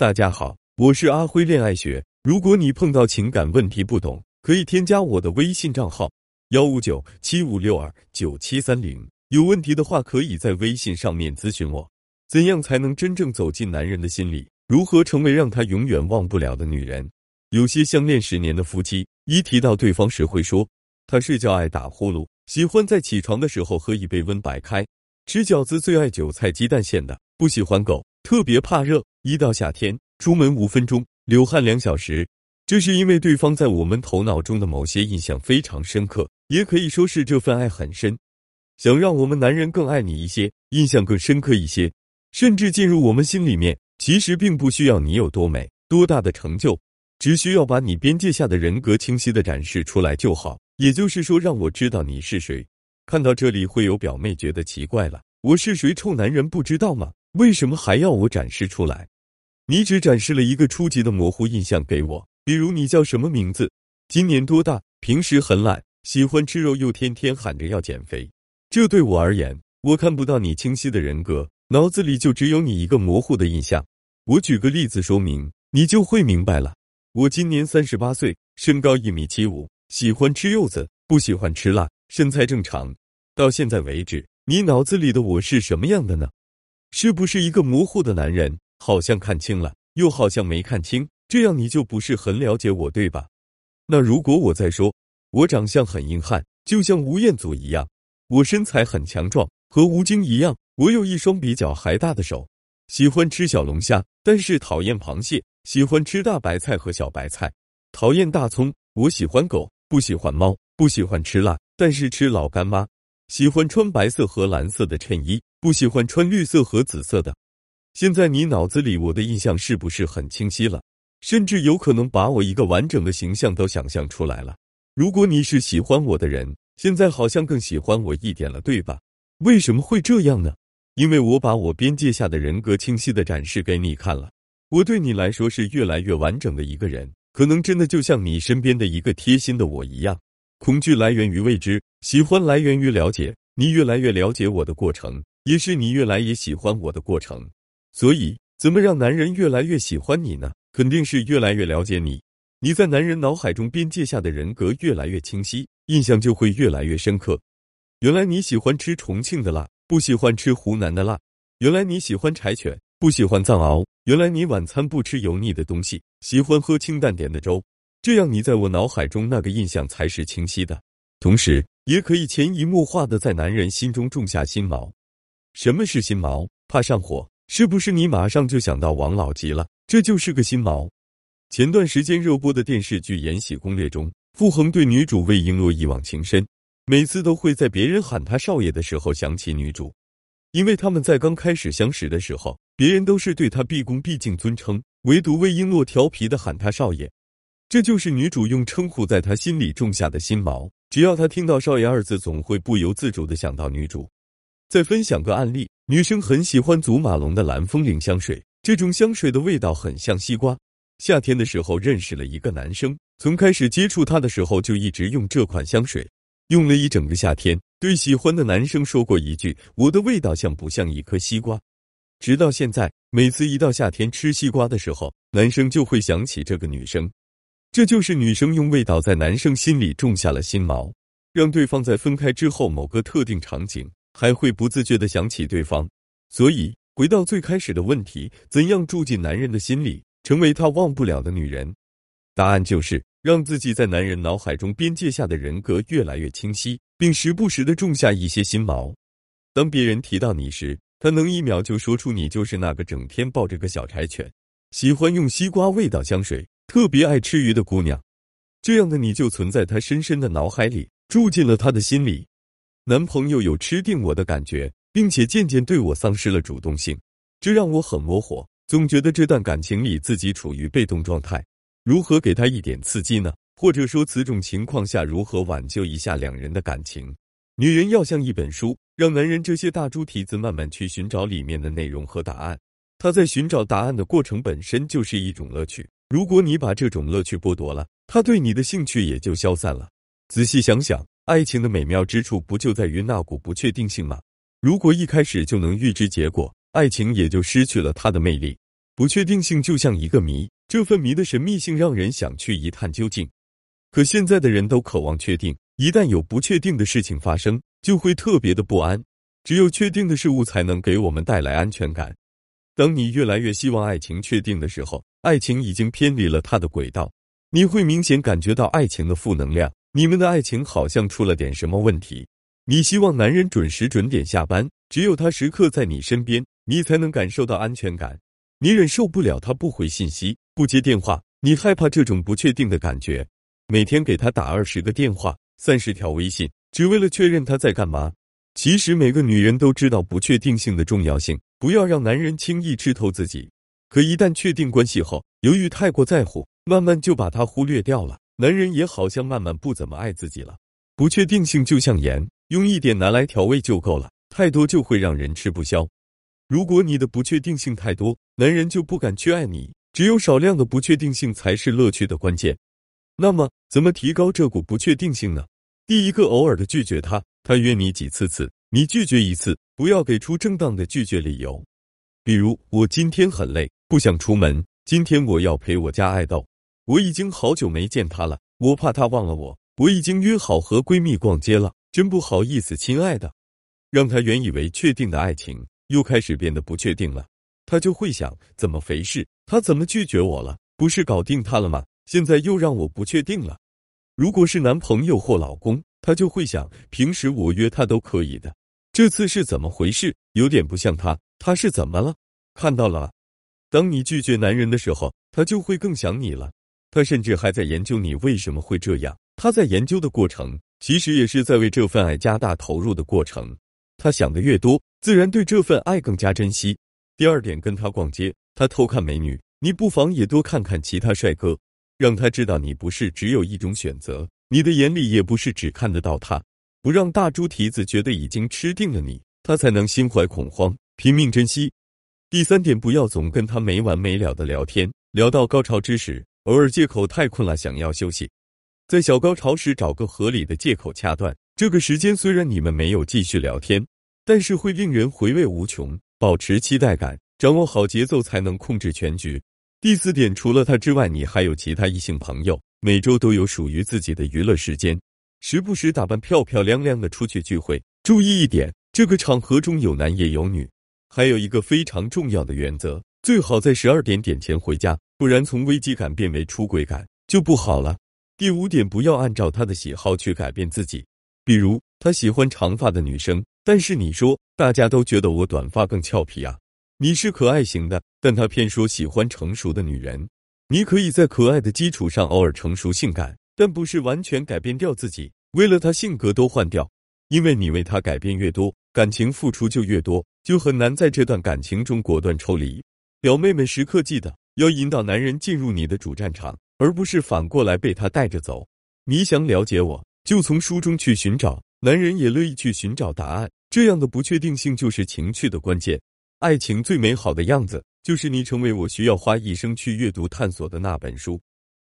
大家好，我是阿辉恋爱学。如果你碰到情感问题不懂，可以添加我的微信账号幺五九七五六二九七三零。有问题的话，可以在微信上面咨询我。怎样才能真正走进男人的心里？如何成为让他永远忘不了的女人？有些相恋十年的夫妻，一提到对方时会说，他睡觉爱打呼噜，喜欢在起床的时候喝一杯温白开，吃饺子最爱韭菜鸡蛋馅的，不喜欢狗，特别怕热。一到夏天，出门五分钟流汗两小时，这是因为对方在我们头脑中的某些印象非常深刻，也可以说是这份爱很深。想让我们男人更爱你一些，印象更深刻一些，甚至进入我们心里面，其实并不需要你有多美、多大的成就，只需要把你边界下的人格清晰的展示出来就好。也就是说，让我知道你是谁。看到这里，会有表妹觉得奇怪了：我是谁？臭男人不知道吗？为什么还要我展示出来？你只展示了一个初级的模糊印象给我，比如你叫什么名字，今年多大，平时很懒，喜欢吃肉，又天天喊着要减肥。这对我而言，我看不到你清晰的人格，脑子里就只有你一个模糊的印象。我举个例子说明，你就会明白了。我今年三十八岁，身高一米七五，喜欢吃柚子，不喜欢吃辣，身材正常。到现在为止，你脑子里的我是什么样的呢？是不是一个模糊的男人？好像看清了，又好像没看清，这样你就不是很了解我，对吧？那如果我再说，我长相很硬汉，就像吴彦祖一样；我身材很强壮，和吴京一样；我有一双比脚还大的手，喜欢吃小龙虾，但是讨厌螃蟹；喜欢吃大白菜和小白菜，讨厌大葱；我喜欢狗，不喜欢猫；不喜欢吃辣，但是吃老干妈；喜欢穿白色和蓝色的衬衣，不喜欢穿绿色和紫色的。现在你脑子里我的印象是不是很清晰了？甚至有可能把我一个完整的形象都想象出来了。如果你是喜欢我的人，现在好像更喜欢我一点了，对吧？为什么会这样呢？因为我把我边界下的人格清晰的展示给你看了。我对你来说是越来越完整的一个人，可能真的就像你身边的一个贴心的我一样。恐惧来源于未知，喜欢来源于了解。你越来越了解我的过程，也是你越来越喜欢我的过程。所以，怎么让男人越来越喜欢你呢？肯定是越来越了解你。你在男人脑海中边界下的人格越来越清晰，印象就会越来越深刻。原来你喜欢吃重庆的辣，不喜欢吃湖南的辣。原来你喜欢柴犬，不喜欢藏獒。原来你晚餐不吃油腻的东西，喜欢喝清淡点的粥。这样，你在我脑海中那个印象才是清晰的，同时也可以潜移默化的在男人心中种下心锚。什么是心锚？怕上火。是不是你马上就想到王老吉了？这就是个心锚。前段时间热播的电视剧《延禧攻略》中，傅恒对女主魏璎珞一往情深，每次都会在别人喊他少爷的时候想起女主，因为他们在刚开始相识的时候，别人都是对他毕恭毕敬尊称，唯独魏璎珞调皮的喊他少爷，这就是女主用称呼在他心里种下的心锚。只要他听到少爷二字，总会不由自主的想到女主。再分享个案例。女生很喜欢祖马龙的蓝风铃香水，这种香水的味道很像西瓜。夏天的时候认识了一个男生，从开始接触他的时候就一直用这款香水，用了一整个夏天。对喜欢的男生说过一句：“我的味道像不像一颗西瓜？”直到现在，每次一到夏天吃西瓜的时候，男生就会想起这个女生。这就是女生用味道在男生心里种下了心锚，让对方在分开之后某个特定场景。还会不自觉的想起对方，所以回到最开始的问题，怎样住进男人的心里，成为他忘不了的女人？答案就是让自己在男人脑海中边界下的人格越来越清晰，并时不时的种下一些心锚。当别人提到你时，他能一秒就说出你就是那个整天抱着个小柴犬，喜欢用西瓜味道香水，特别爱吃鱼的姑娘。这样的你就存在他深深的脑海里，住进了他的心里。男朋友有吃定我的感觉，并且渐渐对我丧失了主动性，这让我很窝火，总觉得这段感情里自己处于被动状态。如何给他一点刺激呢？或者说，此种情况下如何挽救一下两人的感情？女人要像一本书，让男人这些大猪蹄子慢慢去寻找里面的内容和答案。他在寻找答案的过程本身就是一种乐趣。如果你把这种乐趣剥夺了，他对你的兴趣也就消散了。仔细想想。爱情的美妙之处不就在于那股不确定性吗？如果一开始就能预知结果，爱情也就失去了它的魅力。不确定性就像一个谜，这份谜的神秘性让人想去一探究竟。可现在的人都渴望确定，一旦有不确定的事情发生，就会特别的不安。只有确定的事物才能给我们带来安全感。当你越来越希望爱情确定的时候，爱情已经偏离了它的轨道，你会明显感觉到爱情的负能量。你们的爱情好像出了点什么问题。你希望男人准时准点下班，只有他时刻在你身边，你才能感受到安全感。你忍受不了他不回信息、不接电话，你害怕这种不确定的感觉。每天给他打二十个电话、三十条微信，只为了确认他在干嘛。其实每个女人都知道不确定性的重要性，不要让男人轻易吃透自己。可一旦确定关系后，由于太过在乎，慢慢就把他忽略掉了。男人也好像慢慢不怎么爱自己了。不确定性就像盐，用一点拿来调味就够了，太多就会让人吃不消。如果你的不确定性太多，男人就不敢去爱你。只有少量的不确定性才是乐趣的关键。那么，怎么提高这股不确定性呢？第一个，偶尔的拒绝他。他约你几次次，你拒绝一次，不要给出正当的拒绝理由。比如，我今天很累，不想出门。今天我要陪我家爱豆，我已经好久没见他了，我怕他忘了我。我已经约好和闺蜜逛街了，真不好意思，亲爱的。让他原以为确定的爱情，又开始变得不确定了。他就会想：怎么回事？他怎么拒绝我了？不是搞定他了吗？现在又让我不确定了。如果是男朋友或老公，他就会想：平时我约他都可以的，这次是怎么回事？有点不像他，他是怎么了？看到了，当你拒绝男人的时候，他就会更想你了。他甚至还在研究你为什么会这样。他在研究的过程，其实也是在为这份爱加大投入的过程。他想的越多，自然对这份爱更加珍惜。第二点，跟他逛街，他偷看美女，你不妨也多看看其他帅哥。让他知道你不是只有一种选择，你的眼里也不是只看得到他。不让大猪蹄子觉得已经吃定了你，他才能心怀恐慌，拼命珍惜。第三点，不要总跟他没完没了的聊天，聊到高潮之时，偶尔借口太困了想要休息，在小高潮时找个合理的借口掐断。这个时间虽然你们没有继续聊天，但是会令人回味无穷，保持期待感，掌握好节奏才能控制全局。第四点，除了他之外，你还有其他异性朋友，每周都有属于自己的娱乐时间，时不时打扮漂漂亮亮的出去聚会。注意一点，这个场合中有男也有女。还有一个非常重要的原则，最好在十二点点前回家，不然从危机感变为出轨感就不好了。第五点，不要按照他的喜好去改变自己，比如他喜欢长发的女生，但是你说大家都觉得我短发更俏皮啊。你是可爱型的，但他偏说喜欢成熟的女人。你可以在可爱的基础上偶尔成熟性感，但不是完全改变掉自己。为了他性格都换掉，因为你为他改变越多，感情付出就越多，就很难在这段感情中果断抽离。表妹们时刻记得要引导男人进入你的主战场，而不是反过来被他带着走。你想了解我，就从书中去寻找，男人也乐意去寻找答案。这样的不确定性就是情趣的关键。爱情最美好的样子，就是你成为我需要花一生去阅读探索的那本书。